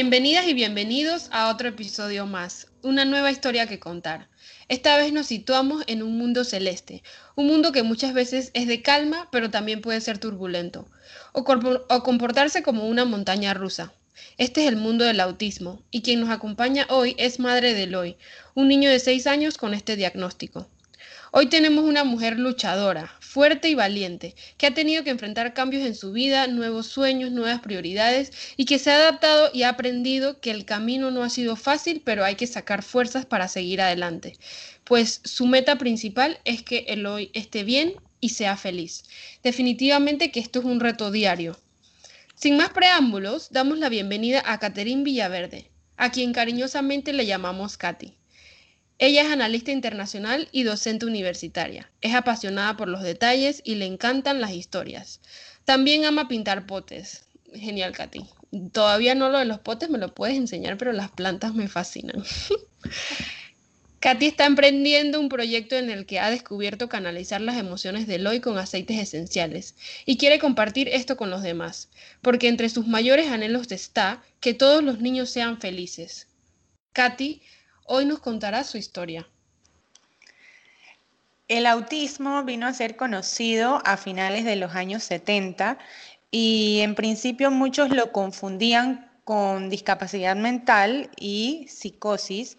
Bienvenidas y bienvenidos a otro episodio más, una nueva historia que contar. Esta vez nos situamos en un mundo celeste, un mundo que muchas veces es de calma, pero también puede ser turbulento, o, comportarse como una montaña rusa. Este es el mundo del autismo, y quien nos acompaña hoy es madre de Eloy, un niño de 6 años con este diagnóstico. Hoy tenemos una mujer luchadora, fuerte y valiente, que ha tenido que enfrentar cambios en su vida, nuevos sueños, nuevas prioridades y que se ha adaptado y ha aprendido que el camino no ha sido fácil, pero hay que sacar fuerzas para seguir adelante. Pues su meta principal es que Eloy esté bien y sea feliz. Definitivamente que esto es un reto diario. Sin más preámbulos, damos la bienvenida a Caterín Villaverde, a quien cariñosamente le llamamos Katy. Ella es analista internacional y docente universitaria. Es apasionada por los detalles y le encantan las historias. También ama pintar potes. Genial, Katy. Todavía no lo de los potes me lo puedes enseñar, pero las plantas me fascinan. Katy está emprendiendo un proyecto en el que ha descubierto canalizar las emociones de Eloy con aceites esenciales y quiere compartir esto con los demás, porque entre sus mayores anhelos está que todos los niños sean felices. Katy Hoy nos contará su historia. El autismo vino a ser conocido a finales de los años 70 y en principio muchos lo confundían con discapacidad mental y psicosis.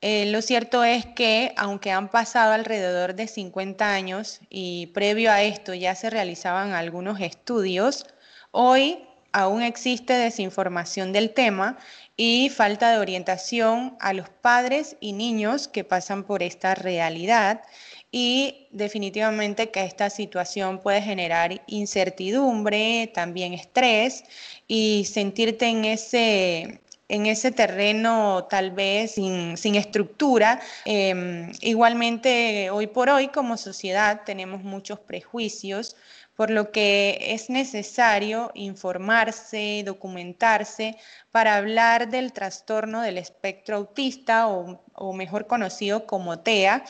Eh, lo cierto es que aunque han pasado alrededor de 50 años y previo a esto ya se realizaban algunos estudios, hoy aún existe desinformación del tema y falta de orientación a los padres y niños que pasan por esta realidad y definitivamente que esta situación puede generar incertidumbre, también estrés y sentirte en ese, en ese terreno tal vez sin, estructura. Em, igualmente, hoy por hoy como sociedad tenemos muchos prejuicios por lo que es necesario informarse, documentarse para hablar del trastorno del espectro autista o, mejor conocido como TEA,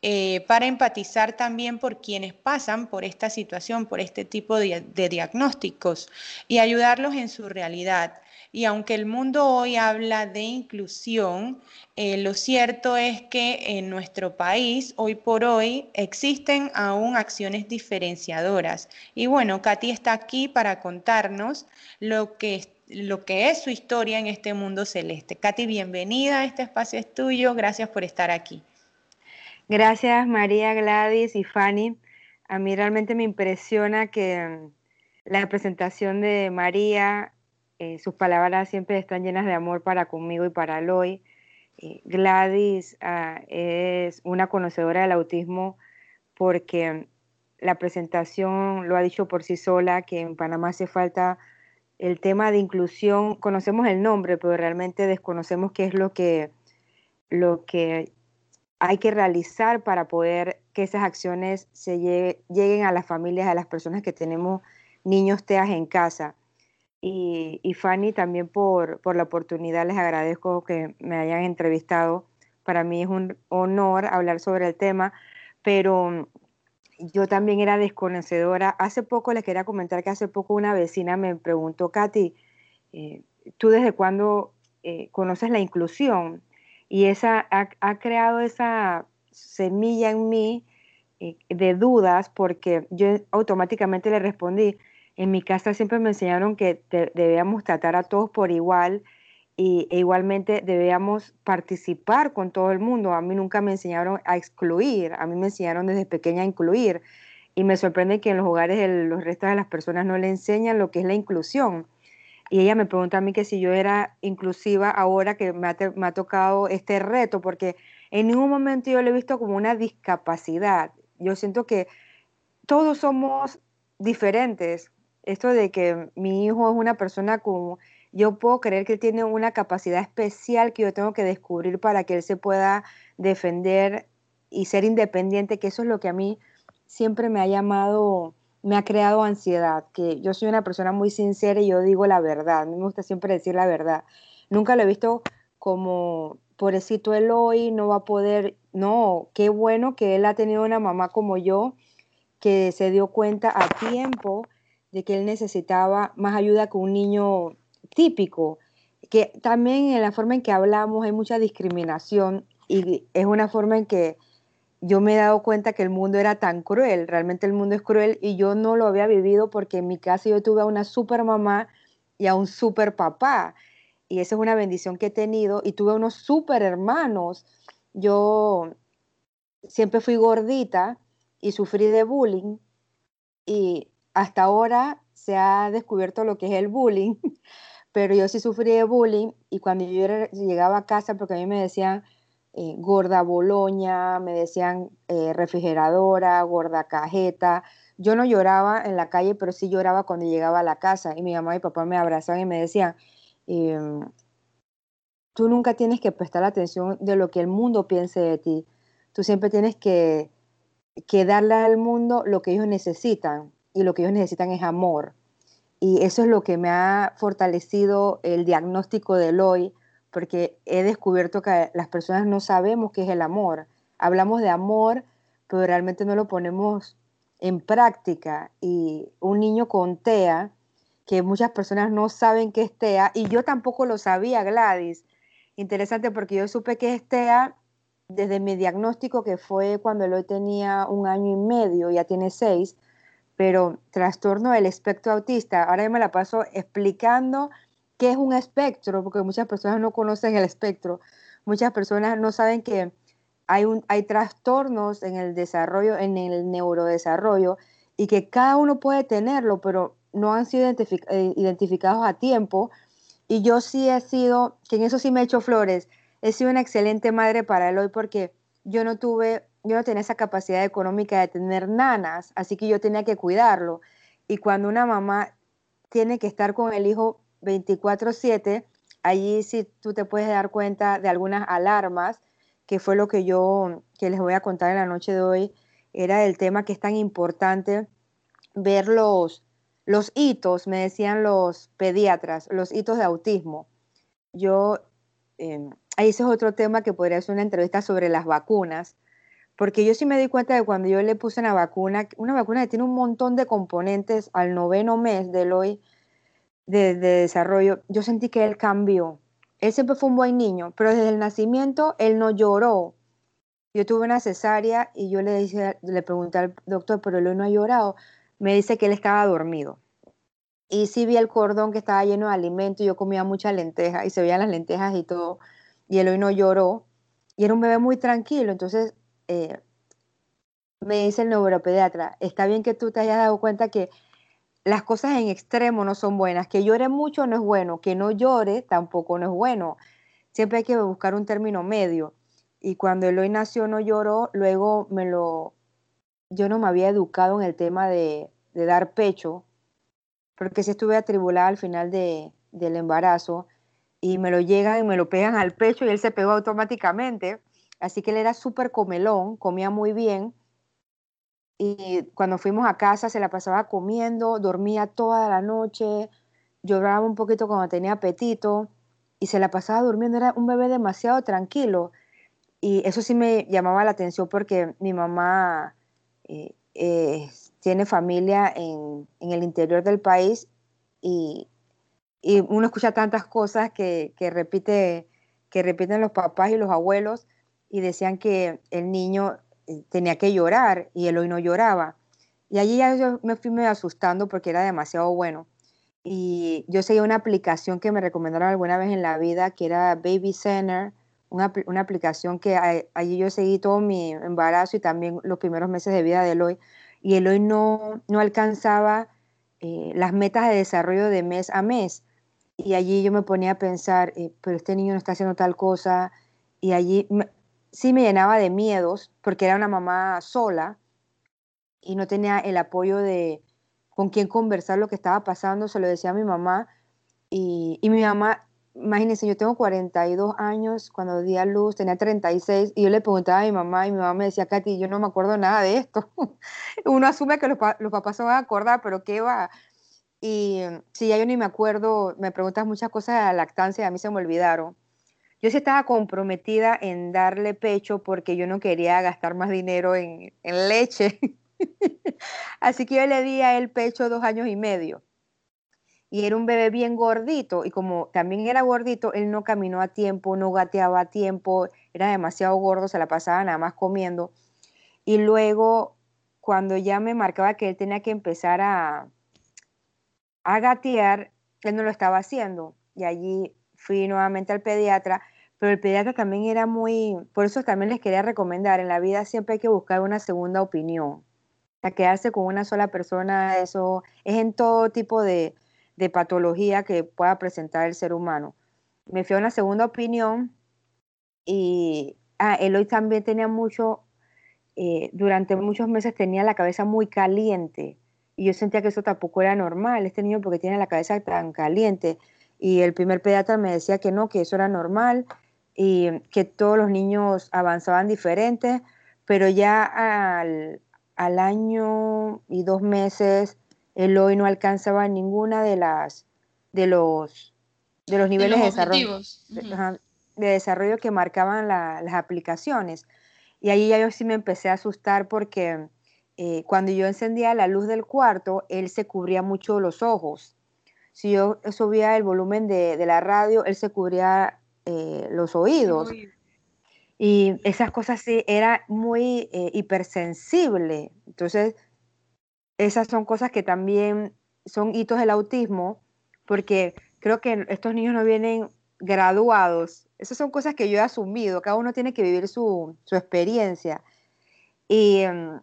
eh, para empatizar también por quienes pasan por esta situación, por este tipo de diagnósticos y ayudarlos en su realidad. Y aunque el mundo hoy habla de inclusión, eh, lo cierto es que en nuestro país, hoy por hoy, existen aún acciones diferenciadoras. Y bueno, Katy está aquí para contarnos lo que, lo que es su historia en este mundo celeste. Katy, bienvenida, este espacio es tuyo, gracias por estar aquí. Gracias María, Gladys y Fanny. A mí realmente me impresiona que mm, la presentación de María eh, sus palabras siempre están llenas de amor para conmigo y para Loy. Eh, Gladys ah, es una conocedora del autismo porque la presentación lo ha dicho por sí sola, que en Panamá hace falta el tema de inclusión. Conocemos el nombre, pero realmente desconocemos qué es lo que, lo que hay que realizar para poder que esas acciones se lleguen a las familias, a las personas que tenemos niños TEAS en casa. Y, Fanny, también por, por, la oportunidad, les agradezco que me hayan entrevistado. Para mí es un honor hablar sobre el tema, pero yo también era desconocedora. Hace poco les quería comentar que hace poco una vecina me preguntó, Katy, eh, ¿tú desde cuándo eh, conoces la inclusión? Y esa ha, creado esa semilla en mí eh, de dudas porque yo automáticamente le respondí, en mi casa siempre me enseñaron que debíamos tratar a todos por igual y, e igualmente debíamos participar con todo el mundo. A mí nunca me enseñaron a excluir, a mí me enseñaron desde pequeña a incluir. Y me sorprende que en los hogares de los restos de las personas no le enseñan lo que es la inclusión. Y ella me pregunta a mí que si yo era inclusiva ahora que me ha, me ha tocado este reto, porque en ningún momento yo lo he visto como una discapacidad. Yo siento que todos somos diferentes, esto de que mi hijo es una persona como, yo puedo creer que tiene una capacidad especial que yo tengo que descubrir para que él se pueda defender y ser independiente, que eso es lo que a mí siempre me ha llamado, me ha creado ansiedad, que yo soy una persona muy sincera y yo digo la verdad, me gusta siempre decir la verdad. Nunca lo he visto como, pobrecito él hoy no va a poder, no, qué bueno que él ha tenido una mamá como yo, que se dio cuenta a tiempo de que él necesitaba más ayuda que un niño típico. que también en la forma en que hablamos hay mucha discriminación y es una forma en que yo me he dado cuenta que el mundo era tan cruel, realmente el mundo es cruel y yo no lo había vivido porque en mi casa yo tuve a una super mamá y a un super papá y esa es una bendición que he tenido y tuve unos super hermanos. Yo siempre fui gordita y sufrí de bullying y hasta ahora se ha descubierto lo que es el bullying, pero yo sí sufrí de bullying y cuando yo llegaba a casa, porque a mí me decían, eh, gorda boloña, me decían eh, refrigeradora, gorda cajeta. Yo no lloraba en la calle, pero sí lloraba cuando llegaba a la casa y mi mamá y papá me abrazaban y me decían, em, tú nunca tienes que prestar atención de lo que el mundo piense de ti. Tú siempre tienes que, que darle al mundo lo que ellos necesitan y lo que ellos necesitan es amor. Y eso es lo que me ha fortalecido el diagnóstico de hoy porque he descubierto que las personas no sabemos qué es el amor. Hablamos de amor, pero realmente no lo ponemos en práctica. Y un niño con TEA, que muchas personas no saben qué es TEA, y yo tampoco lo sabía, Gladys. Interesante porque yo supe que es TEA desde mi diagnóstico, que fue cuando él tenía un año y medio, ya tiene seis, pero trastorno del espectro autista. Ahora yo me la paso explicando qué es un espectro, porque muchas personas no conocen el espectro. Muchas personas no saben que hay, hay trastornos en el desarrollo, en el neurodesarrollo, y que cada uno puede tenerlo, pero no han sido eh, identificados a tiempo. Y yo sí he sido, que en eso sí me he hecho flores, he sido una excelente madre para él hoy porque yo no tuve, yo no tenía esa capacidad económica de tener nanas, así que yo tenía que cuidarlo. Y cuando una mamá tiene que estar con el hijo 24/7, allí sí tú te puedes dar cuenta de algunas alarmas, que fue lo que yo que les voy a contar en la noche de hoy, era el tema que es tan importante ver los, los hitos, me decían los pediatras, los hitos de autismo. Yo, eh, ahí ese es otro tema que podría ser una entrevista sobre las vacunas, porque yo sí me di cuenta de cuando yo le puse una vacuna, una vacuna que tiene un montón de componentes al noveno mes del hoy, de, desarrollo, yo sentí que él cambió. Él siempre fue un buen niño, pero desde el nacimiento él no lloró. Yo tuve una cesárea y yo le, dije, le pregunté al doctor, pero él no ha llorado. Me dice que él estaba dormido. Y sí vi el cordón que estaba lleno de alimento, yo comía mucha lenteja y se veían las lentejas y todo. Y él hoy no lloró. Y era un bebé muy tranquilo. Entonces eh, me dice el neuropediatra, está bien que tú te hayas dado cuenta que las cosas en extremo no son buenas. Que llore mucho no es bueno, que no llore tampoco no es bueno. Siempre hay que buscar un término medio. Y cuando Eloy nació no lloró, luego me lo... Yo no me había educado en el tema de, dar pecho, porque si estuve atribulada al final de, del embarazo y me lo llegan y me lo pegan al pecho y él se pegó automáticamente. Así que él era súper comelón, comía muy bien y cuando fuimos a casa se la pasaba comiendo, dormía toda la noche, lloraba un poquito cuando tenía apetito y se la pasaba durmiendo. Era un bebé demasiado tranquilo. Y eso sí me llamaba la atención porque mi mamá eh, eh, tiene familia en, el interior del país y, uno escucha tantas cosas que, que, repite, que repiten los papás y los abuelos y decían que el niño eh, tenía que llorar y él hoy no lloraba. Y allí ya yo me fui asustando porque era demasiado bueno. Y yo seguía una aplicación que me recomendaron alguna vez en la vida, que era Baby Center, una, una aplicación que allí yo seguí todo mi embarazo y también los primeros meses de vida de Eloy. Y Eloy no, no alcanzaba eh, las metas de desarrollo de mes a mes. Y allí yo me ponía a pensar, eh, pero este niño no está haciendo tal cosa. Y allí sí me llenaba de miedos porque era una mamá sola y no tenía el apoyo de con quién conversar lo que estaba pasando, se lo decía a mi mamá y, mi mamá, imagínense, yo tengo 42 años, cuando di a luz tenía 36 y yo le preguntaba a mi mamá y mi mamá me decía, Katy, yo no me acuerdo nada de esto. Uno asume que los, los papás se van a acordar, pero ¿qué va? Y si ya yo ni me acuerdo, me preguntas muchas cosas de la lactancia, a mí se me olvidaron. Yo sí estaba comprometida en darle pecho porque yo no quería gastar más dinero en, leche. Así que yo le di a él pecho dos años y medio. y era un bebé bien gordito y como también era gordito, él no caminó a tiempo, no gateaba a tiempo, era demasiado gordo, se la pasaba nada más comiendo. Y luego, cuando ya me marcaba que él tenía que empezar a, a gatear, él no lo estaba haciendo. Y allí fui nuevamente al pediatra, pero el pediatra también era muy, por eso también les quería recomendar, en la vida siempre hay que buscar una segunda opinión. A quedarse con una sola persona, eso es en todo tipo de, de patología que pueda presentar el ser humano. Me fui a una segunda opinión y ah, Eloy también tenía mucho, eh, durante muchos meses tenía la cabeza muy caliente y yo sentía que eso tampoco era normal, este niño porque tiene la cabeza tan caliente y el primer pediatra me decía que no, que eso era normal y que todos los niños avanzaban diferentes, pero ya al, al año y dos meses Eloy no alcanzaba ninguna de las de los de los niveles de, desarrollo, de, desarrollo que marcaban las aplicaciones. Y ahí ya yo sí me empecé a asustar porque eh, cuando yo encendía la luz del cuarto, él se cubría mucho los ojos. Si yo subía el volumen de, la radio, él se cubría eh, los oídos. Y esas cosas sí, era muy eh, hipersensible. Entonces, esas son cosas que también son hitos del autismo, porque creo que estos niños no vienen graduados. Esas son cosas que yo he asumido, cada uno tiene que vivir su, experiencia. Y em,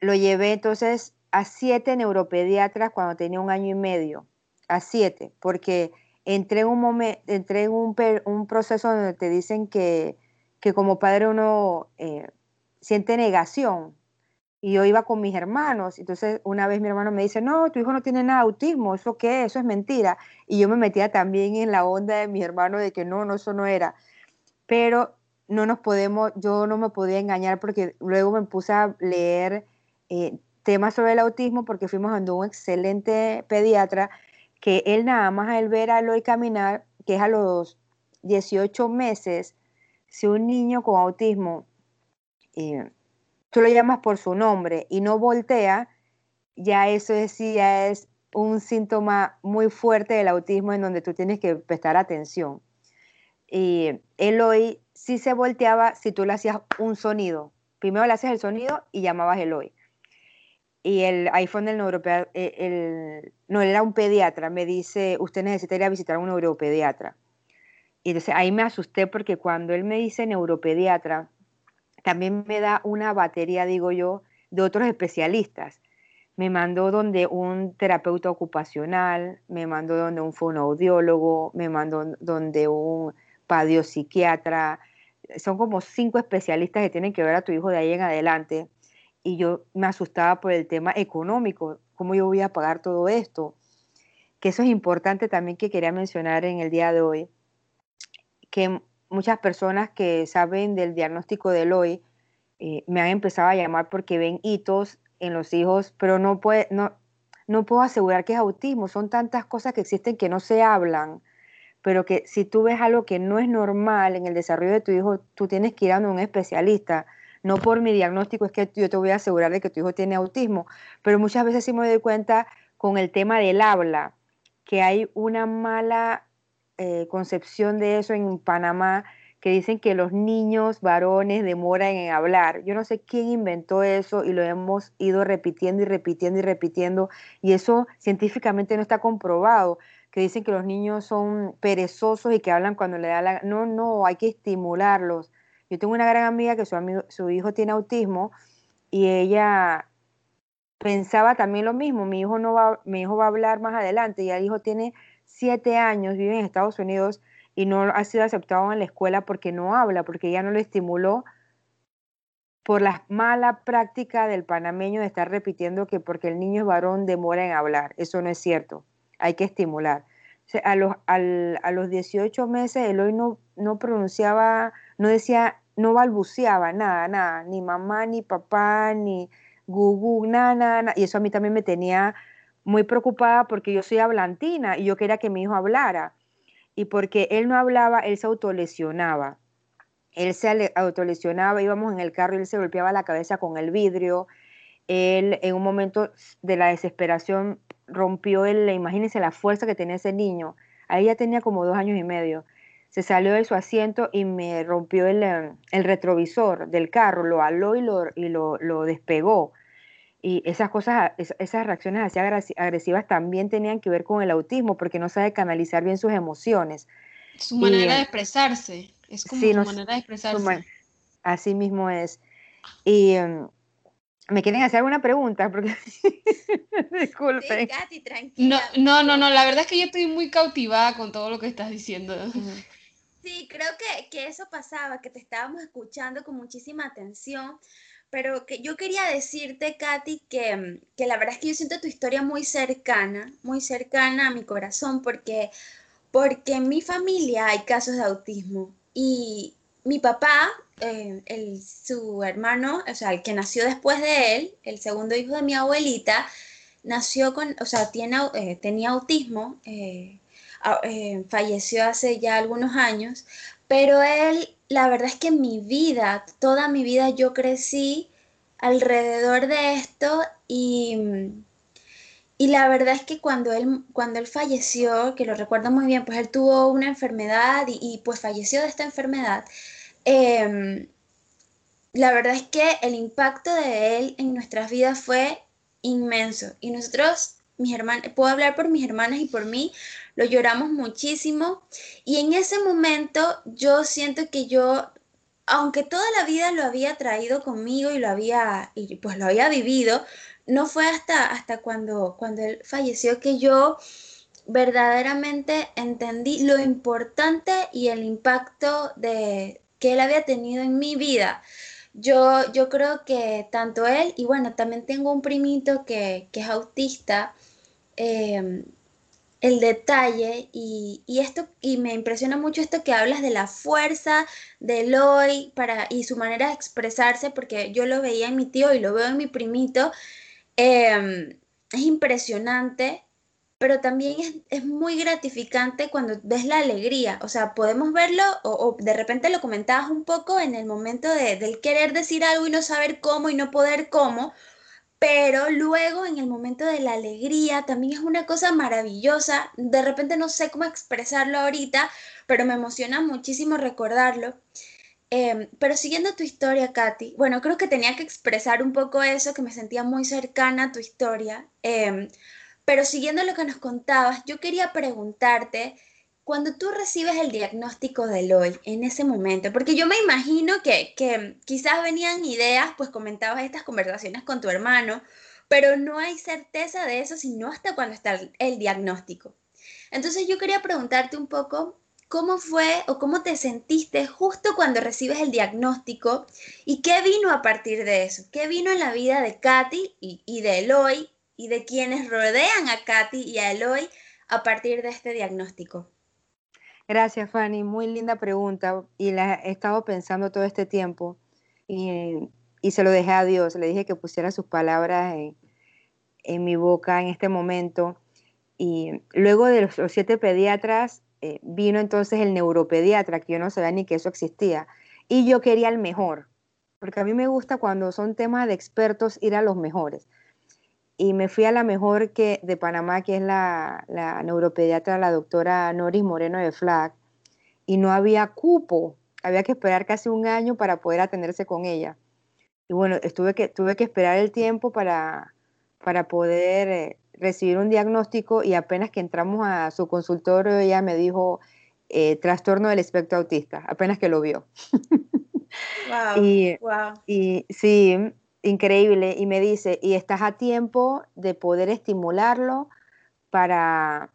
lo llevé entonces a siete neuropediatras cuando tenía un año y medio, a siete, porque entré en un, momento, entré en un, proceso donde te dicen que, como padre uno eh, siente negación, y yo iba con mis hermanos. Entonces, una vez mi hermano me dice, no, tu hijo no tiene nada de autismo, ¿eso qué? Eso es mentira. Y yo me metía también en la onda de mi hermano de que no, no, eso no era. Pero no nos podemos, yo no me podía engañar porque luego me puse a leer eh, temas sobre el autismo porque fuimos a un excelente pediatra que él nada más al ver a Eloy caminar, que es a los 18 meses, si un niño con autismo eh, tú lo llamas por su nombre y no voltea, ya eso es, ya es un síntoma muy fuerte del autismo en donde tú tienes que prestar atención. Y Eloy sí se volteaba si tú le hacías un sonido. Primero le hacías el sonido y llamabas Eloy. Y el iPhone del neuropediatra, eh, el, no, él era un pediatra, me dice, usted necesitaría visitar a un neuropediatra. Y entonces ahí me asusté porque cuando él me dice neuropediatra, también me da una batería, digo yo, de otros especialistas. Me mandó donde un terapeuta ocupacional, me mandó donde un fonoaudiólogo, me mandó donde un psiquiatra. Son como cinco especialistas que tienen que ver a tu hijo de ahí en adelante. Y yo me asustaba por el tema económico, cómo yo voy a pagar todo esto. Que eso es importante también que quería mencionar en el día de hoy, que muchas personas que saben del diagnóstico de hoy eh, me han empezado a llamar porque ven hitos en los hijos, pero no, puede, no, no puedo asegurar que es autismo. Son tantas cosas que existen que no se hablan, pero que si tú ves algo que no es normal en el desarrollo de tu hijo, tú tienes que ir a un especialista. No por mi diagnóstico es que yo te voy a asegurar de que tu hijo tiene autismo, pero muchas veces sí me doy cuenta con el tema del habla, que hay una mala eh, concepción de eso en Panamá, que dicen que los niños varones demoran en hablar. Yo no sé quién inventó eso y lo hemos ido repitiendo y repitiendo y repitiendo, y eso científicamente no está comprobado, que dicen que los niños son perezosos y que hablan cuando le da la... No, no, hay que estimularlos. Yo tengo una gran amiga que su, su hijo tiene autismo y ella pensaba también lo mismo, mi hijo no va, mi hijo va a hablar más adelante y el hijo tiene siete años, vive en Estados Unidos y no ha sido aceptado en la escuela porque no habla, porque ya no lo estimuló por la mala práctica del panameño de estar repitiendo que porque el niño es varón demora en hablar. Eso no es cierto. Hay que estimular. a, los, a los 18 meses Eloy no, no pronunciaba, no decía, no balbuceaba nada, nada, ni mamá, ni papá, ni gugu, nada, nada. Y eso a mí también me tenía muy preocupada porque yo soy hablantina y yo quería que mi hijo hablara. Y porque él no hablaba, él se autolesionaba. Él se autolesionaba, íbamos en el carro y él se golpeaba la cabeza con el vidrio. él en un momento de la desesperación rompió el, imagínense la fuerza que tenía ese niño. Ahí ya tenía como dos años y medio. Se salió de su asiento y me rompió el, em, retrovisor del carro, lo aló y lo, y lo, despegó. Y esas cosas, esas reacciones así agresivas también tenían que ver con el autismo, porque no sabe canalizar bien sus emociones. Su manera de expresarse, es como su manera de expresarse. así mismo es. Y em, ¿Me quieren hacer alguna pregunta? Porque... Disculpen. Sí, tranquila. No, no, no, la verdad es que yo estoy muy cautivada con todo lo que estás diciendo. Sí, creo que, que eso pasaba, que te estábamos escuchando con muchísima atención, pero que yo quería decirte, Katy, que, que la verdad es que yo siento tu historia muy cercana, muy cercana a mi corazón, porque, porque en mi familia hay casos de autismo y mi papá eh, el, su hermano, o sea, el que nació después de él, el segundo hijo de mi abuelita, nació con, o sea, tiene, eh, tenía autismo, eh, falleció hace ya algunos años, pero él, la verdad es que mi vida, toda mi vida yo crecí alrededor de esto y, y la verdad es que cuando él, cuando él falleció, que lo recuerdo muy bien, pues él tuvo una enfermedad y, pues falleció de esta enfermedad, Em, la verdad es que el impacto de él en nuestras vidas fue inmenso. Y nosotros, mis hermanas, puedo hablar por mis hermanas y por mí, lo lloramos muchísimo. Y en ese momento yo siento que yo, aunque toda la vida lo había traído conmigo y lo había, y pues lo había vivido, no fue hasta, hasta cuando, cuando él falleció que yo verdaderamente entendí lo importante y el impacto de, que él había tenido en mi vida. Yo, yo creo que tanto él, y bueno, también tengo un primito que, es autista, em, el detalle y, esto y me impresiona mucho esto que hablas de la fuerza de Eloy para y su manera de expresarse porque yo lo veía en mi tío y lo veo en mi primito em, es impresionante pero también es, muy gratificante cuando ves la alegría. O sea, podemos verlo o, de repente lo comentabas un poco en el momento de, del querer decir algo y no saber cómo y no poder cómo, pero luego en el momento de la alegría también es una cosa maravillosa. De repente no sé cómo expresarlo ahorita, pero me emociona muchísimo recordarlo. Em, pero siguiendo tu historia, Katy, bueno, creo que tenía que expresar un poco eso, que me sentía muy cercana a tu historia. Em, pero siguiendo lo que nos contabas, yo quería preguntarte, cuando tú recibes el diagnóstico de Eloy en ese momento, porque yo me imagino que, que quizás venían ideas, pues comentabas estas conversaciones con tu hermano, pero no hay certeza de eso sino hasta cuando está el diagnóstico. Entonces yo quería preguntarte un poco cómo fue o cómo te sentiste justo cuando recibes el diagnóstico y qué vino a partir de eso, qué vino en la vida de Katy y, y de Eloy y de quienes rodean a Katy y a Eloy a partir de este diagnóstico? Gracias, Fanny. Muy linda pregunta y la he estado pensando todo este tiempo y, se lo dejé a Dios. Le dije que pusiera sus palabras en, mi boca en este momento. Y luego de los, siete pediatras, eh, vino entonces el neuropediatra, que yo no sabía ni que eso existía. Y yo quería el mejor, porque a mí me gusta cuando son temas de expertos ir a los mejores y me fui a la mejor que de Panamá, que es la, la neuropediatra, la doctora Noris Moreno de FLAC, y no había cupo, había que esperar casi un año para poder atenderse con ella. Y bueno, estuve que, tuve que esperar el tiempo para, para poder eh, recibir un diagnóstico y apenas que entramos a su consultorio, ella me dijo eh, trastorno del espectro autista, apenas que lo vio. Wow, y, wow. y sí, increíble y me dice, y estás a tiempo de poder estimularlo para,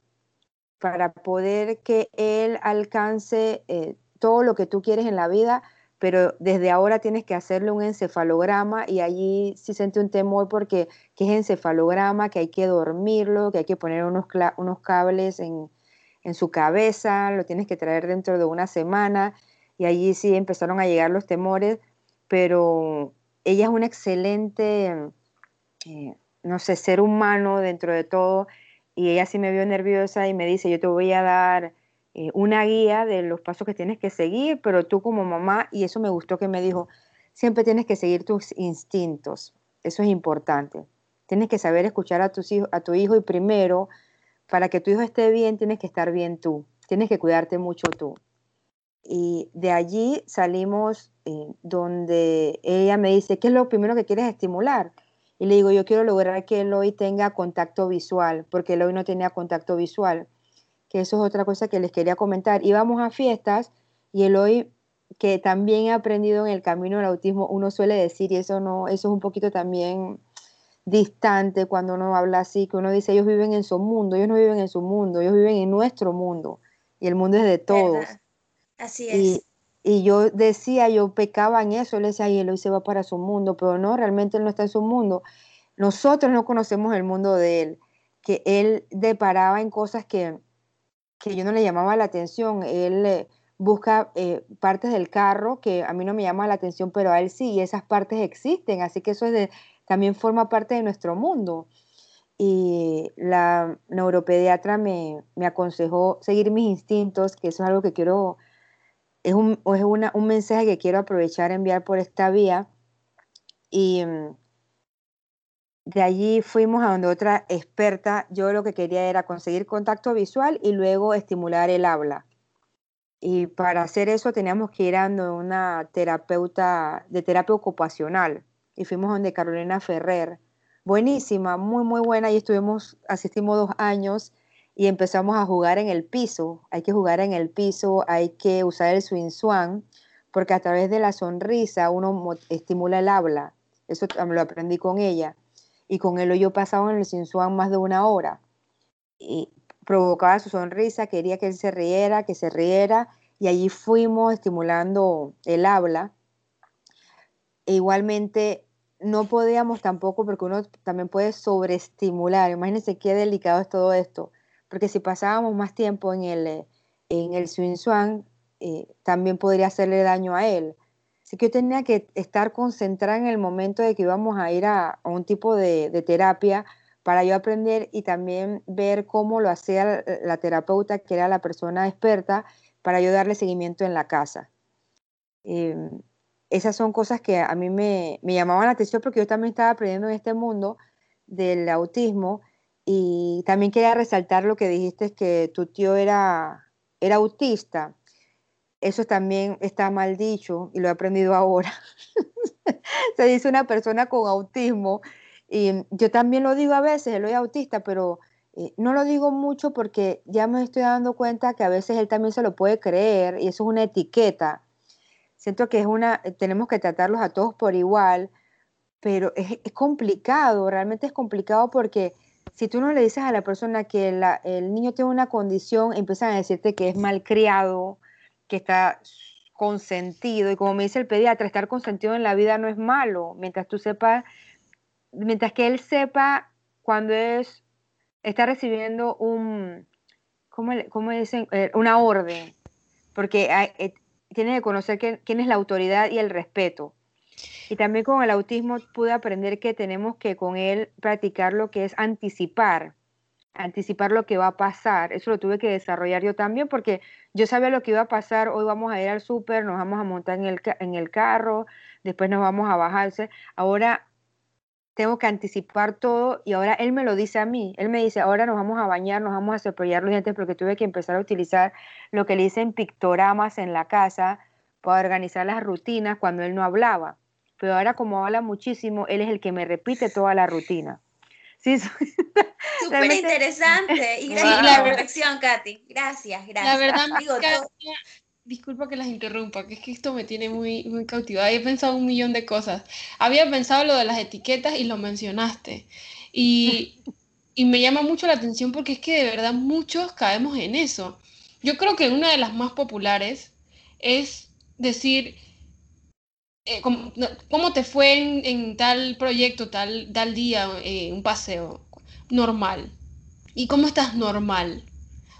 para poder que él alcance eh, todo lo que tú quieres en la vida, pero desde ahora tienes que hacerle un encefalograma y allí sí sentí un temor porque que es encefalograma, que hay que dormirlo, que hay que poner unos, unos cables en, en su cabeza, lo tienes que traer dentro de una semana y allí sí empezaron a llegar los temores, pero ella es un excelente, eh, no sé, ser humano dentro de todo y ella sí me vio nerviosa y me dice, yo te voy a dar eh, una guía de los pasos que tienes que seguir, pero tú como mamá, y eso me gustó que me dijo, siempre tienes que seguir tus instintos. Eso es importante. Tienes que saber escuchar a, tus a tu hijo y primero, para que tu hijo esté bien, tienes que estar bien tú. Tienes que cuidarte mucho tú. Y de allí salimos eh, donde ella me dice, ¿qué es lo primero que quieres estimular? Y le digo, yo quiero lograr que hoy tenga contacto visual, porque hoy no tenía contacto visual, que eso es otra cosa que les quería comentar. Íbamos a fiestas y hoy que también he aprendido en el camino del autismo, uno suele decir, y eso no, eso es un poquito también distante cuando uno habla así, que uno dice, ellos viven en su mundo, ellos no viven en su mundo, ellos viven en nuestro mundo, y el mundo es de todos. Así es. Y, yo decía, yo pecaba en eso, le decía, y él hoy se va para su mundo, pero no, realmente él no está en su mundo. Nosotros no conocemos el mundo de él, que él deparaba en cosas que, que yo no le llamaba la atención. Él eh, busca eh, partes del carro que a mí no me llama la atención, pero a él sí, y esas partes existen, así que eso también forma parte de nuestro mundo. Y la neuropediatra me, me, aconsejó seguir mis instintos, que eso es algo que quiero, es, un, es una, un mensaje que quiero aprovechar, enviar por esta vía. Y mm, de allí fuimos a donde otra experta, yo lo que quería era conseguir contacto visual y luego estimular el habla. Y para hacer eso teníamos que ir a una terapeuta de terapia ocupacional. Y fuimos donde Carolina Ferrer. Buenísima, muy, muy buena. Y estuvimos, asistimos dos años y empezamos a jugar en el piso. Hay que jugar en el piso, hay que usar el swing swan, porque a través de la sonrisa uno estimula el habla. Eso lo aprendí con ella. Y con él yo pasaba en el swing swan más de una hora. Y provocaba su sonrisa, quería que él se riera, que se riera, y allí fuimos estimulando el habla. E igualmente no podíamos tampoco, porque uno también puede sobreestimular, imagínense qué delicado es todo esto, porque si pasábamos más tiempo en el, en el swing swan, eh, también podría hacerle daño a él. Así que yo tenía que estar concentrada en el momento de que íbamos a ir a, un tipo de, de terapia para yo aprender y también ver cómo lo hacía la terapeuta, que era la persona experta, para yo darle seguimiento en la casa. Em, esas son cosas que a mí me, me, llamaban la atención porque yo también estaba aprendiendo en este mundo del autismo y también quería resaltar lo que dijiste, que tu tío era, era autista. Eso también está mal dicho y lo he aprendido ahora. Se dice una persona con autismo y yo también lo digo a veces, él es autista, pero eh, no lo digo mucho porque ya me estoy dando cuenta que a veces él también se lo puede creer y eso es una etiqueta. Siento que es una, eh, tenemos que tratarlos a todos por igual, pero es, complicado, realmente es complicado porque si tú no le dices a la persona que el niño tiene una condición, empiezan a decirte que es malcriado, que está consentido, y como me dice el pediatra, estar consentido en la vida no es malo, mientras tú sepas mientras que él sepa cuando es, está recibiendo un, ¿cómo, cómo dicen? Eh, una orden, porque eh, tiene que conocer quién es la autoridad y el respeto. Y también con el autismo pude aprender que tenemos que con él practicar lo que es anticipar, anticipar lo que va a pasar. Eso lo tuve que desarrollar yo también porque yo sabía lo que iba a pasar. Hoy vamos a ir al súper, nos vamos a montar en el, en el carro, después nos vamos a bajarse. Ahora tengo que anticipar todo y ahora él me lo dice a mí. Él me dice, ahora nos vamos a bañar, nos vamos a cepillar los dientes porque tuve que empezar a utilizar lo que le dicen pictogramas en la casa para organizar las rutinas cuando él no hablaba. Pero ahora como habla muchísimo, él es el que me repite toda la rutina. Sí, súper interesante. Y gracias por la reflexión, Katy. Gracias, gracias. La verdad, disculpa que las interrumpa, que es que esto me tiene muy, muy cautivada. He pensado un millón de cosas. Había pensado lo de las etiquetas y lo mencionaste. Y, y, me llama mucho la atención porque es que de verdad muchos caemos en eso. Yo creo que una de las más populares es decir, eh, ¿cómo, te fue en, tal proyecto, tal, tal día, eh, un paseo normal? ¿Y cómo estás normal?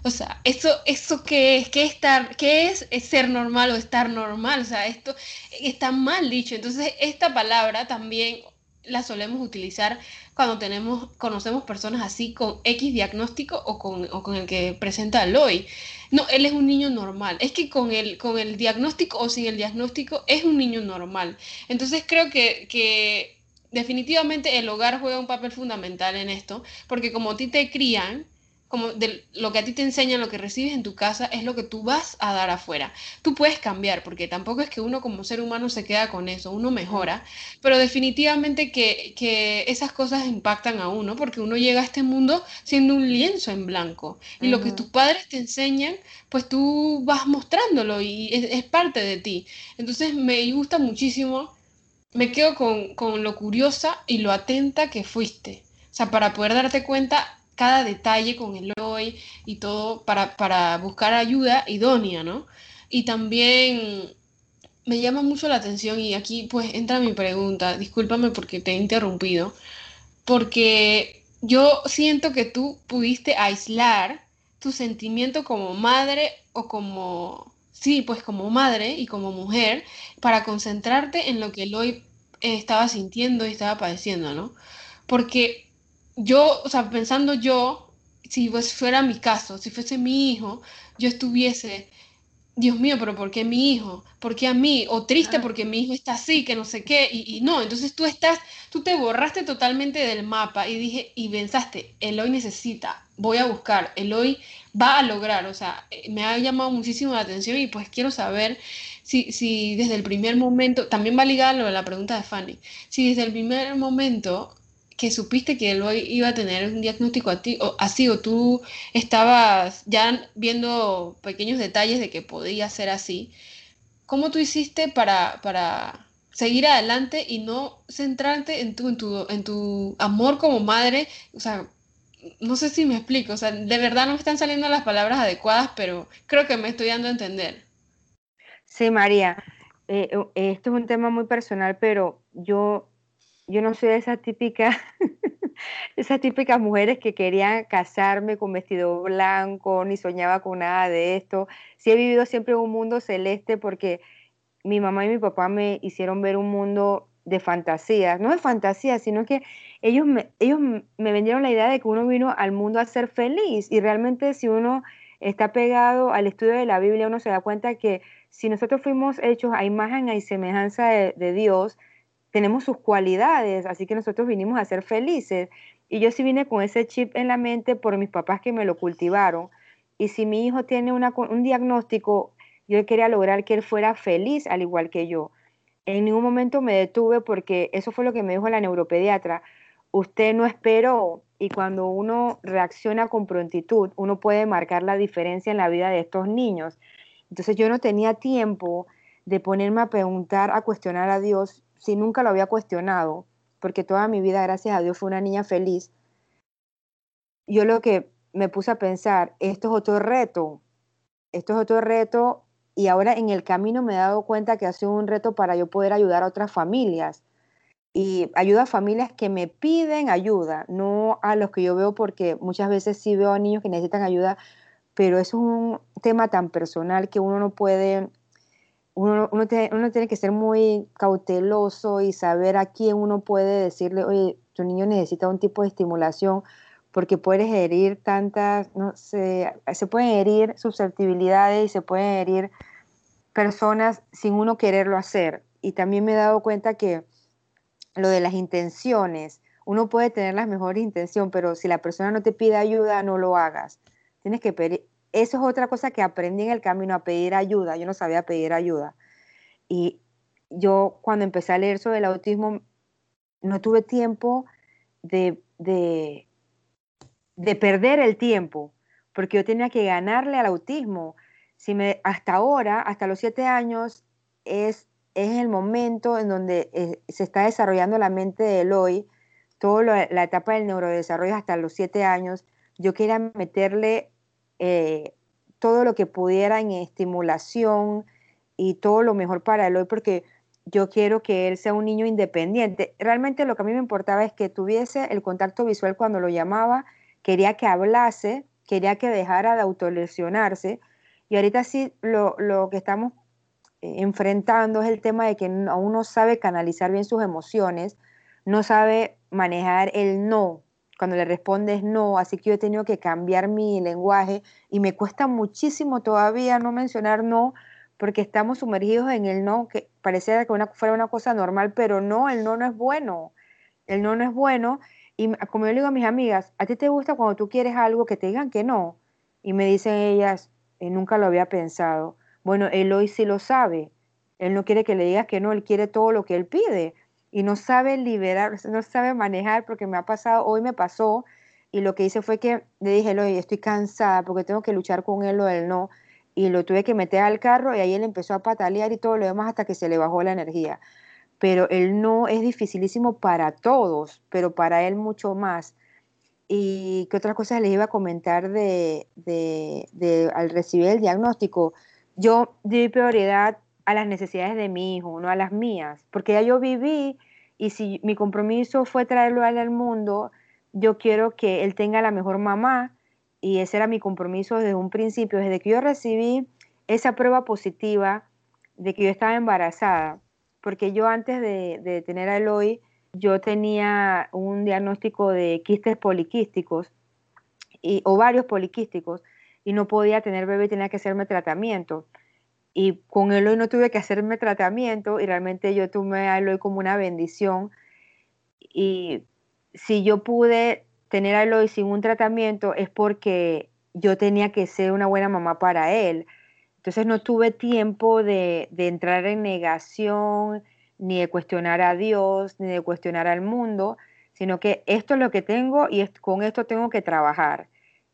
O sea, eso, eso qué es, qué estar, qué es, ser normal o estar normal. O sea, esto está mal dicho. Entonces, esta palabra también la solemos utilizar cuando tenemos, conocemos personas así con X diagnóstico o con, con el que presenta hoy. No, él es un niño normal. Es que con el, con el diagnóstico o sin el diagnóstico es un niño normal. Entonces creo que, que definitivamente el hogar juega un papel fundamental en esto, porque como a ti te crían, como de lo que a ti te enseñan, lo que recibes en tu casa, es lo que tú vas a dar afuera. Tú puedes cambiar, porque tampoco es que uno como ser humano se queda con eso, uno mejora, pero definitivamente que, que esas cosas impactan a uno, porque uno llega a este mundo siendo un lienzo en blanco, y lo que tus padres te enseñan, pues tú vas mostrándolo y es, es parte de ti. Entonces me gusta muchísimo, me quedo con, con lo curiosa y lo atenta que fuiste. O sea, para poder darte cuenta cada detalle con el hoy y todo para, para buscar ayuda idónea, ¿no? Y también me llama mucho la atención y aquí pues entra mi pregunta, discúlpame porque te he interrumpido, porque yo siento que tú pudiste aislar tu sentimiento como madre o como, sí, pues como madre y como mujer para concentrarte en lo que hoy estaba sintiendo y estaba padeciendo, ¿no? Porque yo, o sea, pensando yo, si fuera mi caso, si fuese mi hijo, yo estuviese, Dios mío, pero ¿por qué mi hijo? ¿Por qué a mí? O triste porque mi hijo está así, que no sé qué, y, no, entonces tú estás, tú te borraste totalmente del mapa y dije, y pensaste, Eloy necesita, voy a buscar, Eloy va a lograr, o sea, eh, me ha llamado muchísimo la atención y pues quiero saber si, si desde el primer momento, también va ligado a la pregunta de Fanny, si desde el primer momento que supiste que él iba a tener un diagnóstico así, o tú estabas ya viendo pequeños detalles de que podía ser así, ¿cómo tú hiciste para, para seguir adelante y no centrarte en tu, en tu, en tu amor como madre? O sea, no sé si me explico, o sea, de verdad no me están saliendo las palabras adecuadas, pero creo que me estoy dando a entender. Sí, María, eh, eh, esto es un tema muy personal, pero yo yo no soy de esas típicas, esas típicas mujeres que querían casarme con vestido blanco, ni soñaba con nada de esto. Sí he vivido siempre un mundo celeste porque mi mamá y mi papá me hicieron ver un mundo de fantasías, no de fantasías, sino que ellos me, ellos me vendieron la idea de que uno vino al mundo a ser feliz y realmente si uno está pegado al estudio de la Biblia, uno se da cuenta que si nosotros fuimos hechos a imagen y semejanza de Dios, tenemos sus cualidades, así que nosotros vinimos a ser felices. Y yo sí vine con ese chip en la mente por mis papás que me lo cultivaron. Y si mi hijo tiene un diagnóstico, yo quería lograr que él fuera feliz al igual que yo. En ningún momento me detuve porque eso fue lo que me dijo la neuropediatra. Usted no esperó y cuando uno reacciona con prontitud, uno puede marcar la diferencia en la vida de estos niños. Entonces yo no tenía tiempo de ponerme a preguntar, a cuestionar a Dios si nunca lo había cuestionado, porque toda mi vida, gracias a Dios, fue una niña feliz, yo lo que me puse a pensar, esto es otro reto, esto es otro reto y ahora en el camino me he dado cuenta que ha sido un reto para yo poder ayudar a otras familias. Y ayuda a familias que me piden ayuda, no a los que yo veo porque muchas veces sí veo a niños que necesitan ayuda, pero es un tema tan personal que uno no puede uno, tiene, que ser muy cauteloso y saber a quién uno puede decirle, oye, tu niño necesita un tipo de estimulación, porque puedes herir tantas, no sé, se pueden herir susceptibilidades y se pueden herir personas sin uno quererlo hacer. Y también me he dado cuenta que lo de las intenciones, uno puede tener la mejor intención, pero si la persona no te pide ayuda, no lo hagas. Tienes que eso es otra cosa que aprendí en el camino, a pedir ayuda. Yo no sabía pedir ayuda. Y yo cuando empecé a leer sobre el autismo, no tuve tiempo de, de, perder el tiempo, porque yo tenía que ganarle al autismo. Si me, hasta ahora, hasta los siete años, es, es el momento en donde eh, se está desarrollando la mente de Eloy, toda la etapa del neurodesarrollo hasta los siete años. Yo quería meterle eh, todo lo que pudiera en estimulación y todo lo mejor para él hoy, porque yo quiero que él sea un niño independiente. Realmente lo que a mí me importaba es que tuviese el contacto visual cuando lo llamaba, quería que hablase, quería que dejara de autolesionarse. Y ahorita sí, lo, lo que estamos eh, enfrentando es el tema de que aún no sabe canalizar bien sus emociones, no sabe manejar el no, cuando le respondes no, así que yo he tenido que cambiar mi lenguaje y me cuesta muchísimo todavía no mencionar no, porque estamos sumergidos en el no, que pareciera que fuera una cosa normal, pero no, el no no es bueno. el no no es bueno. Y como yo le digo a mis amigas, ¿a ti te gusta cuando tú quieres algo que te digan que no? Y me dicen ellas, eh, nunca lo había pensado. Bueno, él hoy sí lo sabe. Él no quiere que le digas que no, él quiere todo lo que él pide. Y no sabe liberar, no sabe manejar, porque me ha pasado, hoy me pasó, y lo que hice fue que le dije, Eloy, estoy cansada porque tengo que luchar con él o del no. Y lo tuve que meter al carro y ahí él empezó a patalear y todo lo demás hasta que se le bajó la energía. Pero el no es dificilísimo para todos, pero para él mucho más. Y qué otras cosas les iba a comentar de, de, al recibir el diagnóstico. Yo di prioridad a las necesidades de mi hijo, no a las mías, porque ya yo viví y si mi compromiso fue traerlo a él al mundo, yo quiero que él tenga la mejor mamá y ese era mi compromiso desde un principio, desde que yo recibí esa prueba positiva de que yo estaba embarazada, porque yo antes de, tener a Eloy, yo tenía un diagnóstico de quistes poliquísticos y ovarios poliquísticos y no podía tener bebé, tenía que hacerme tratamiento. Y con Eloy no tuve que hacerme tratamiento y realmente yo tomé a Eloy como una bendición. Y si yo pude tener a Eloy sin un tratamiento es porque yo tenía que ser una buena mamá para él. Entonces no tuve tiempo de, entrar en negación, ni de cuestionar a Dios, ni de cuestionar al mundo, sino que esto es lo que tengo y con esto tengo que trabajar.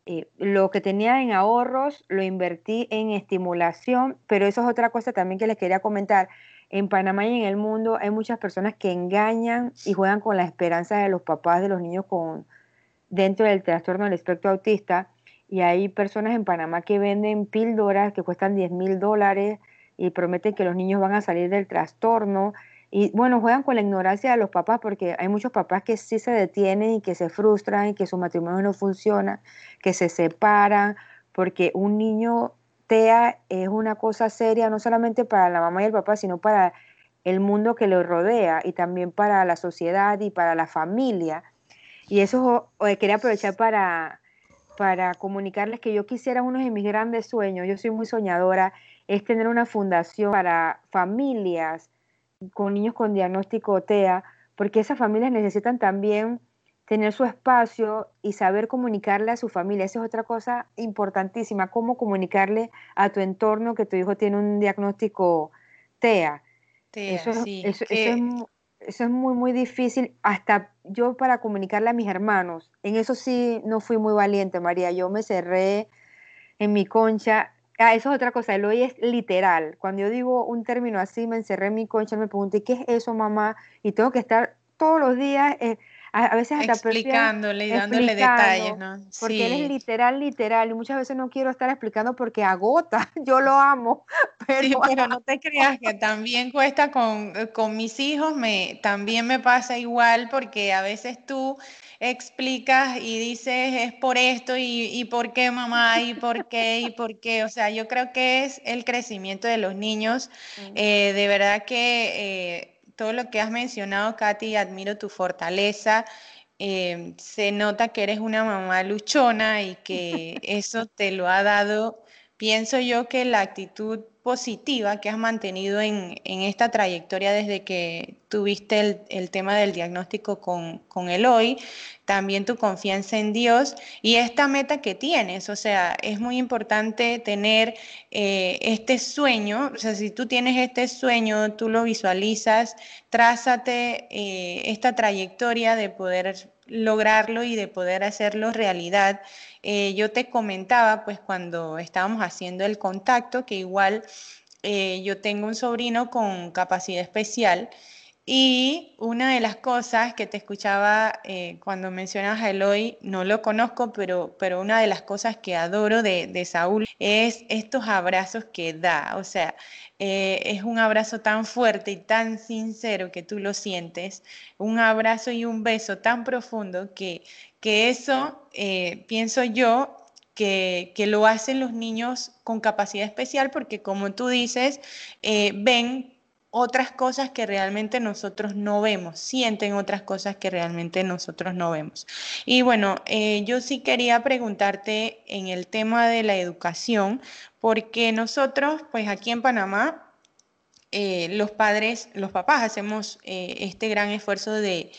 Eh, lo que tenía en ahorros lo invertí en estimulación, pero eso es otra cosa también que les quería comentar en Panamá y en el mundo hay muchas personas que engañan y juegan con la esperanza de los papás de los niños con, dentro del trastorno del espectro autista. Y hay personas en Panamá que venden píldoras que cuestan 10 mil dólares y prometen que los niños van a salir del trastorno. Y bueno, juegan con la ignorancia de los papás porque hay muchos papás que sí se detienen y que se frustran y que su matrimonio no funciona, que se separan, porque un niño TEA es una cosa seria no solamente para la mamá y el papá, sino para el mundo que lo rodea y también para la sociedad y para la familia. Y eso quería aprovechar para, para comunicarles que yo quisiera uno de mis grandes sueños, yo soy muy soñadora, es tener una fundación para familias con niños con diagnóstico TEA, porque esas familias necesitan también tener su espacio y saber comunicarle a su familia. Esa es otra cosa importantísima, cómo comunicarle a tu entorno que tu hijo tiene un diagnóstico TEA. eso, es, muy, muy difícil, hasta yo para comunicarle a mis hermanos. En eso sí no fui muy valiente, María. Yo me cerré en mi concha. Ah, eso es otra cosa, el hoy es literal. Cuando yo digo un término así, me encerré en mi concha, me pregunté, ¿qué es eso, mamá? Y tengo que estar todos los días... Eh, a, veces hasta explicándole y dándole detalles, ¿no? Porque él es literal, literal, y muchas veces no quiero estar explicando porque agota, yo lo amo, pero... pero no te creas que también cuesta con, eh, con mis hijos, me, también me pasa igual porque a veces tú explicas y dices es por esto y, y, por qué mamá y por qué y por qué. O sea, yo creo que es el crecimiento de los niños. Eh, de verdad que eh, todo lo que has mencionado, Katy, admiro tu fortaleza. Eh, se nota que eres una mamá luchona y que eso te lo ha dado, pienso yo que la actitud positiva que has mantenido en, esta trayectoria desde que tuviste el, tema del diagnóstico con, con Eloy, también tu confianza en Dios y esta meta que tienes. O sea, es muy importante tener eh, este sueño, o sea, si tú tienes este sueño, tú lo visualizas, trázate eh, esta trayectoria de poder lograrlo y de poder hacerlo realidad. Eh, yo te comentaba, pues cuando estábamos haciendo el contacto, que igual yo tengo un sobrino con capacidad especial y una de las cosas que te escuchaba eh, cuando mencionas a Eloy, no lo conozco, pero, pero una de las cosas que adoro de, Saúl es estos abrazos que da. O sea, eh, es un abrazo tan fuerte y tan sincero que tú lo sientes, un abrazo y un beso tan profundo que, que eso, eh, pienso yo, que, que, lo hacen los niños con capacidad especial porque como tú dices, ven otras cosas que realmente nosotros no vemos, sienten otras cosas que realmente nosotros no vemos. Y bueno, eh, yo sí quería preguntarte en el tema de la educación, porque nosotros, pues aquí en Panamá, eh, los padres, los papás hacemos eh, este gran esfuerzo de,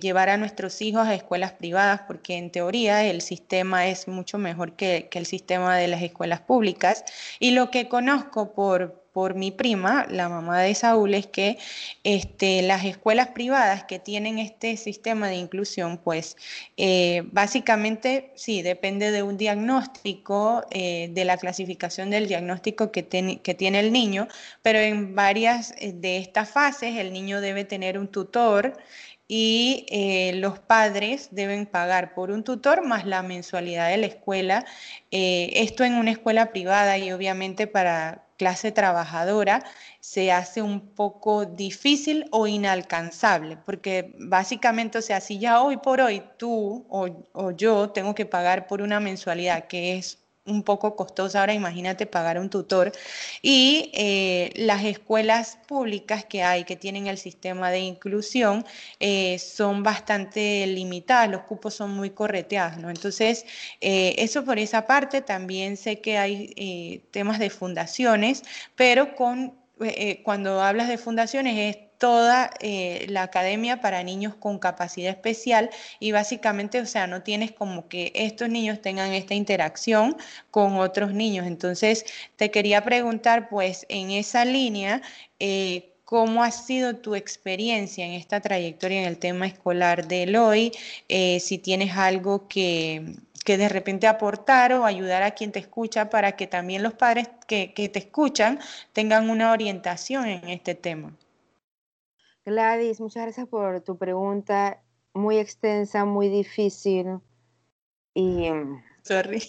llevar a nuestros hijos a escuelas privadas, porque en teoría el sistema es mucho mejor que, que el sistema de las escuelas públicas. Y lo que conozco por, por mi prima, la mamá de Saúl, es que este, las escuelas privadas que tienen este sistema de inclusión, pues eh, básicamente sí, depende de un diagnóstico, eh, de la clasificación del diagnóstico que, tiene el niño, pero en varias eh, de estas fases el niño debe tener un tutor y los padres deben pagar por un tutor más la mensualidad de la escuela. esto en una escuela privada y obviamente para clase trabajadora se hace un poco difícil o inalcanzable, porque básicamente, o sea, si ya hoy por hoy tú o, o yo tengo que pagar por una mensualidad que es un poco costosa, ahora imagínate pagar un tutor. Y eh, las escuelas públicas que hay, que tienen el sistema de inclusión, eh, son bastante limitadas, los cupos son muy correteados, ¿no? Entonces, eh, eso por esa parte, también sé que hay temas de fundaciones, pero con, cuando hablas de fundaciones es toda eh, la academia para niños con capacidad especial y básicamente, o sea, no tienes como que estos niños tengan esta interacción con otros niños. Entonces, te quería preguntar, pues, en esa línea, eh, ¿Cómo ha sido tu experiencia en esta trayectoria en el tema escolar de Eloy? Eh, si tienes algo que, que de repente aportar o ayudar a quien te escucha para que también los padres que, que te escuchan tengan una orientación en este tema. Gladys, muchas gracias por tu pregunta, muy extensa, muy difícil. Y, mm, Sorry.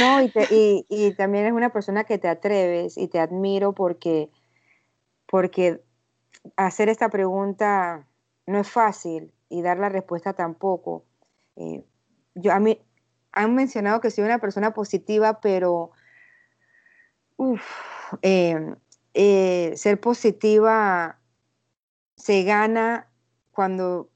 no, y, y, también es una persona que te atreves y te admiro porque, porque hacer esta pregunta no es fácil y dar la respuesta tampoco. Eh, yo, a mí, han mencionado que soy una persona positiva, pero eh, eh, ser positiva se gana cuando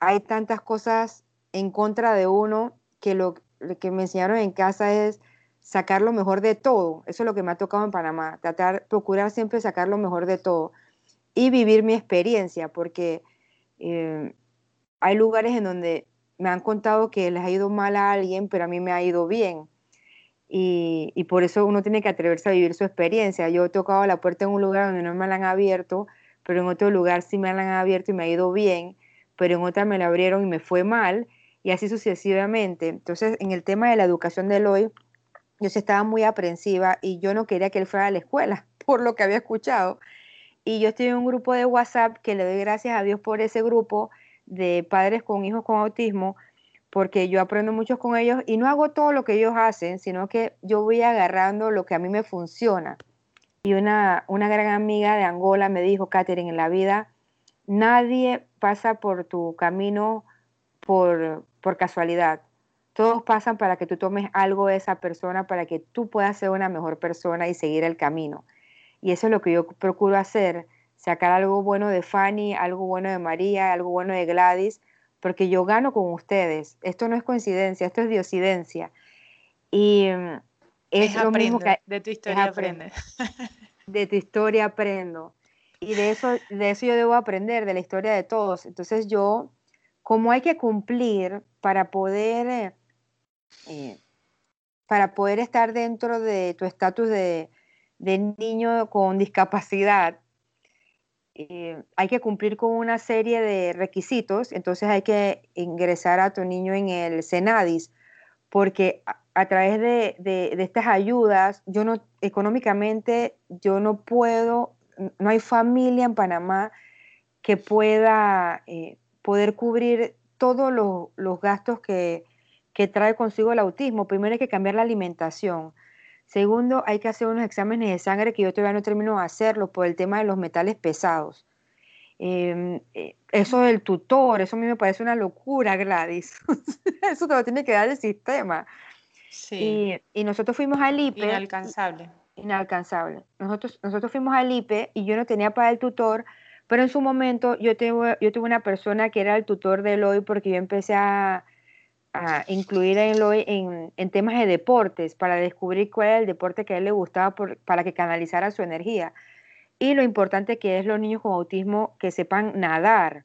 hay tantas cosas en contra de uno que lo, que me enseñaron en casa es sacar lo mejor de todo. Eso es lo que me ha tocado en Panamá, tratar, procurar siempre sacar lo mejor de todo y vivir mi experiencia, porque eh, hay lugares en donde me han contado que les ha ido mal a alguien, pero a mí me ha ido bien. Y, por eso uno tiene que atreverse a vivir su experiencia. Yo he tocado la puerta en un lugar donde no me la han abierto pero en otro lugar sí me la han abierto y me ha ido bien, pero en otra me la abrieron y me fue mal, y así sucesivamente. Entonces, en el tema de la educación de Eloy, yo sí estaba muy aprensiva y yo no quería que él fuera a la escuela, por lo que había escuchado. Y yo estoy en un grupo de WhatsApp que le doy gracias a Dios por ese grupo de padres con hijos con autismo, porque yo aprendo mucho con ellos y no hago todo lo que ellos hacen, sino que yo voy agarrando lo que a mí me funciona. Y una, una gran amiga de Angola me dijo, Catherine, en la vida nadie pasa por tu camino por, por casualidad. Todos pasan para que tú tomes algo de esa persona, para que tú puedas ser una mejor persona y seguir el camino. Y eso es lo que yo procuro hacer, sacar algo bueno de Fanny, algo bueno de María, algo bueno de Gladys, porque yo gano con ustedes. Esto no es coincidencia, esto es diosidencia. Y es, lo mismo que de tu historia aprende. De tu historia aprendo. Y de eso, de eso yo debo aprender, de la historia de todos. Entonces yo, como hay que cumplir para poder, eh, eh, para poder estar dentro de tu estatus de, niño con discapacidad, eh, hay que cumplir con una serie de requisitos, entonces hay que ingresar a tu niño en el Senadis, porque a través de, estas ayudas, yo no, económicamente, yo no puedo, no hay familia en Panamá que pueda eh, poder cubrir todos los, gastos que, trae consigo el autismo. Primero hay que cambiar la alimentación. Segundo, hay que hacer unos exámenes de sangre que yo todavía no termino de hacerlo por el tema de los metales pesados. Em, eh, eso del tutor, eso a mí me parece una locura, Gladys. eso te lo tiene que dar el sistema. Y, nosotros fuimos al IPE. Inalcanzable. Inalcanzable. Nosotros, nosotros fuimos al IPE y yo no tenía para el tutor, pero en su momento yo, tuve, yo tuve una persona que era el tutor de Eloy porque yo empecé a, a incluir a Eloy en, en, temas de deportes para descubrir cuál era el deporte que a él le gustaba para que canalizara su energía. Y lo importante que es los niños con autismo que sepan nadar,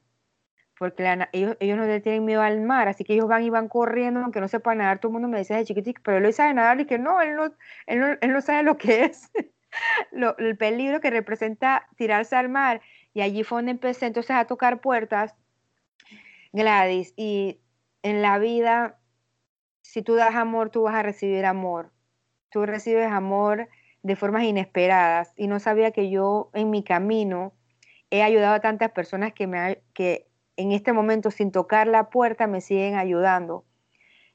porque ellos, ellos no tienen miedo al mar, así que ellos van y van corriendo, aunque no sepan nadar, todo el mundo me dice de chiquitito, pero Eloy sabe nadar y que no, él no, él no, él no sabe lo que es, el peligro que representa tirarse al mar. Y allí fue donde empecé entonces a tocar puertas, Gladys, y en la vida, si tú das amor, tú vas a recibir amor. Tú recibes amor de formas inesperadas y no sabía que yo en mi camino he ayudado a tantas personas que, me, que en este momento sin tocar la puerta me siguen ayudando.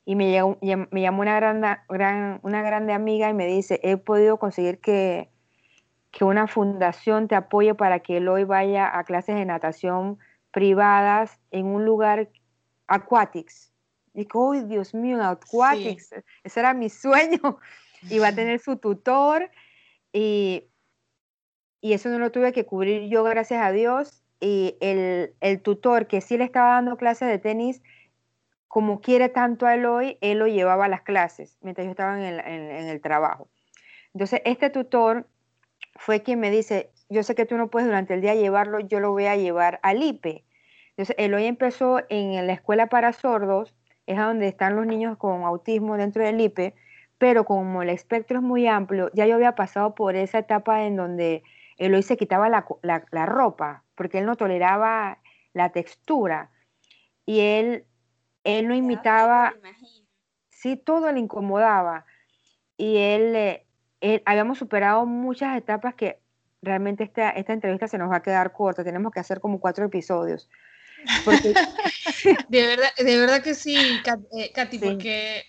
Y me, llamó, me llamó una, gran, gran, una grande amiga y me dice, he podido conseguir que, que una fundación te apoye para que él hoy vaya a clases de natación privadas en un lugar Aquatics. Y digo, ¡ay, Dios mío, Aquatics! Ese era mi sueño. Va a tener su tutor y, y, eso no lo tuve que cubrir yo, gracias a Dios. Y el, el tutor que sí le estaba dando clases de tenis, como quiere tanto a Eloy, él lo llevaba a las clases mientras yo estaba en el, en el trabajo. Entonces, este tutor fue quien me dice, yo sé que tú no puedes durante el día llevarlo, yo lo voy a llevar al IPE. Entonces, Eloy empezó en la escuela para sordos, es donde están los niños con autismo dentro del IPE, pero como el espectro es muy amplio, ya yo había pasado por esa etapa en donde Eloy se quitaba la, la, ropa, porque él no toleraba la textura. Y él, él no imitaba, sí, todo le incomodaba. Y él, eh, él, habíamos superado muchas etapas que realmente esta, esta entrevista se nos va a quedar corta, tenemos que hacer como cuatro episodios. de, verdad, de verdad que sí, eh, Katy, porque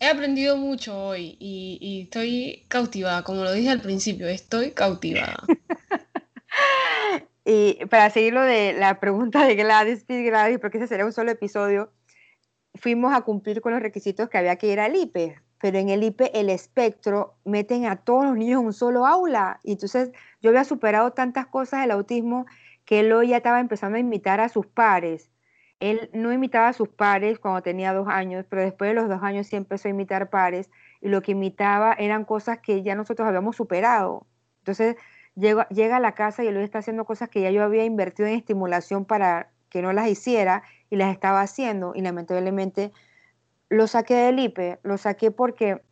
he aprendido mucho hoy y, estoy cautivada, como lo dije al principio, estoy cautivada. y para seguir lo de la pregunta de Gladys, Gladys, porque ese sería un solo episodio, fuimos a cumplir con los requisitos que había que ir al IPE, pero en el IPE el espectro meten a todos los niños en un solo aula. Y entonces yo había superado tantas cosas del autismo que él ya estaba empezando a imitar a sus pares. Él no imitaba a sus pares cuando tenía dos años, pero después de los dos años sí empezó a imitar pares y lo que imitaba eran cosas que ya nosotros habíamos superado. Entonces llega, llega a la casa y él está haciendo cosas que ya yo había invertido en estimulación para que no las hiciera y las estaba haciendo y lamentablemente lo saqué del IPE, lo saqué porque,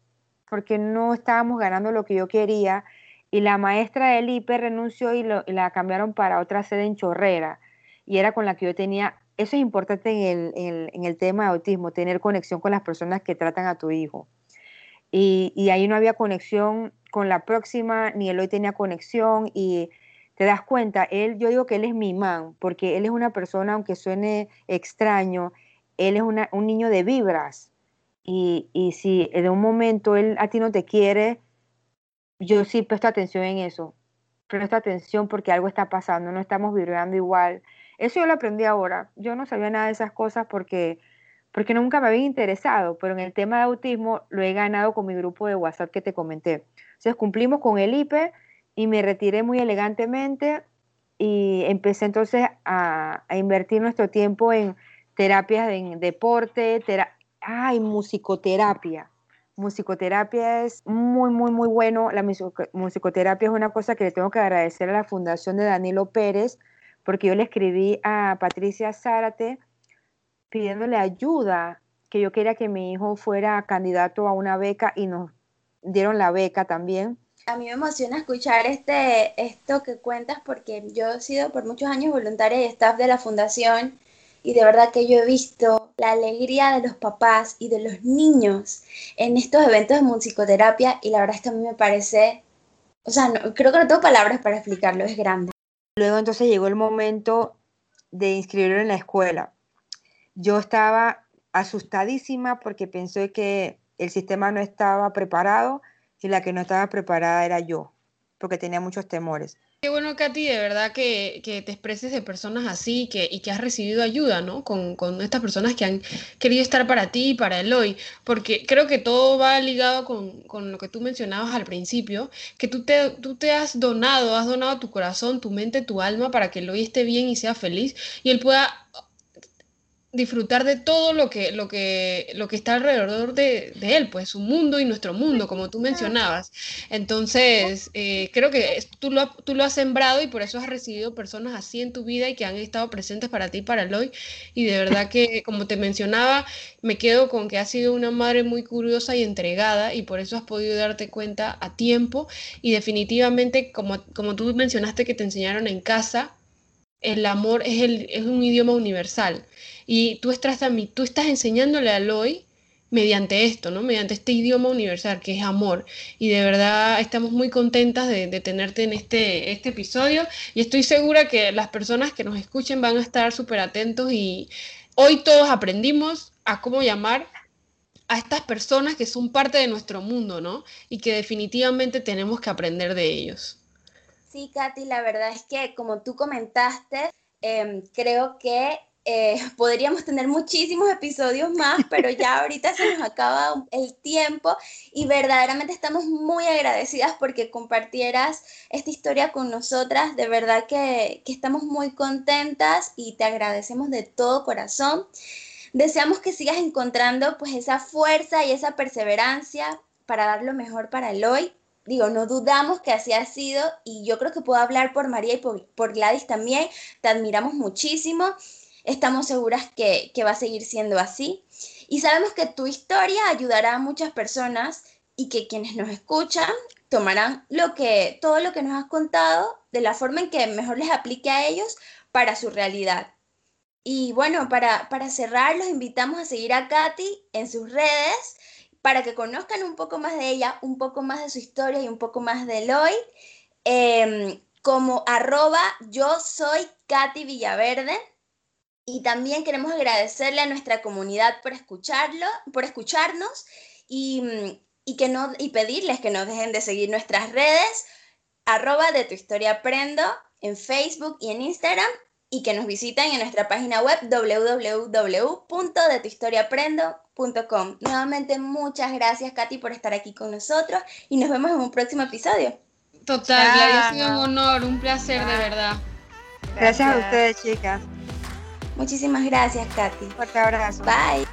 porque no estábamos ganando lo que yo quería y la maestra del IPE renunció y, la cambiaron para otra sede en Chorrera y era con la que yo tenía, eso es importante en el, tema de autismo, tener conexión con las personas que tratan a tu hijo. Y, ahí no había conexión con la próxima, ni él hoy tenía conexión y te das cuenta, él, yo digo que él es mi man, porque él es una persona, aunque suene extraño, él es un niño de vibras. Y, y si en un momento él a ti no te quiere, yo sí presto atención en eso. Presto atención porque algo está pasando, no estamos vibrando igual. Eso yo lo aprendí ahora. Yo no sabía nada de esas cosas porque, porque nunca me había interesado, pero en el tema de autismo lo he ganado con mi grupo de WhatsApp que te comenté. Entonces cumplimos con el IPE y me retiré muy elegantemente y empecé entonces a, invertir nuestro tiempo en terapias de deporte, ay, musicoterapia musicoterapia es muy, muy, muy bueno. La musicoterapia es una cosa que le tengo que agradecer a la Fundación de Danilo Pérez, porque yo le escribí a Patricia Zárate pidiéndole ayuda, que yo quería que mi hijo fuera candidato a una beca y nos dieron la beca también. A mí me emociona escuchar este, esto que cuentas porque yo he sido por muchos años voluntaria y staff de la fundación y de verdad que yo he visto la alegría de los papás y de los niños en estos eventos de musicoterapia y la verdad es que a mí me parece, o sea, creo que no tengo palabras para explicarlo, es grande. Luego entonces llegó el momento de inscribirlo en la escuela. Yo estaba asustadísima porque pensé que el sistema no estaba preparado y la que no estaba preparada era yo, porque tenía muchos temores. Qué bueno, Katy, de verdad que, te expreses de personas así que, y que has recibido ayuda, ¿no? Con, estas personas que han querido estar para ti y para el hoy, porque creo que todo va ligado con, lo que tú mencionabas al principio, que tú te, tú te has donado, has donado tu corazón, tu mente, tu alma para que el hoy esté bien y sea feliz y él pueda disfrutar de todo lo que, lo que, lo que está alrededor de, él, pues su mundo y nuestro mundo, como tú mencionabas. Entonces, eh, creo que tú lo, tú lo has sembrado y por eso has recibido personas así en tu vida y que han estado presentes para ti y para Eloy. Y de verdad que, como te mencionaba, me quedo con que has sido una madre muy curiosa y entregada y por eso has podido darte cuenta a tiempo. Y definitivamente, como, como tú mencionaste que te enseñaron en casa, el amor es, el, es un idioma universal y tú estás, tú estás enseñándole a Aloy mediante esto, ¿no? Mediante este idioma universal que es amor. Y de verdad estamos muy contentas de, tenerte en este, este episodio y estoy segura que las personas que nos escuchen van a estar súper atentos y hoy todos aprendimos a cómo llamar a estas personas que son parte de nuestro mundo, ¿no? Y que definitivamente tenemos que aprender de ellos. Sí, Katy, la verdad es que como tú comentaste, em, creo que eh, podríamos tener muchísimos episodios más, pero ya ahorita se nos acaba el tiempo y verdaderamente estamos muy agradecidas porque compartieras esta historia con nosotras. De verdad que, que estamos muy contentas y te agradecemos de todo corazón. Deseamos que sigas encontrando pues esa fuerza y esa perseverancia para dar lo mejor para el hoy digo, no dudamos que así ha sido y yo creo que puedo hablar por María y por, Gladys también, te admiramos muchísimo, estamos seguras que, va a seguir siendo así y sabemos que tu historia ayudará a muchas personas y que quienes nos escuchan tomarán lo que, todo lo que nos has contado de la forma en que mejor les aplique a ellos para su realidad. Y bueno, para, para cerrar, los invitamos a seguir a Katy en sus redes para que conozcan un poco más de ella, un poco más de su historia y un poco más de Eloy, em, como arroba yo soy Katy Villaverde. Y también queremos agradecerle a nuestra comunidad por escucharlo, por escucharnos y, que no, y pedirles que nos dejen de seguir nuestras redes, arroba de tu historia aprendo en Facebook y en Instagram y que nos visiten en nuestra página web www.detuhistoriaprendo.com. Nuevamente, muchas gracias, Katy, por estar aquí con nosotros y nos vemos en un próximo episodio. Total, Claudia, ha sido un honor, un placer, de verdad. Gracias, a ustedes, chicas. Muchísimas gracias, Katy. Fuerte abrazo. Bye.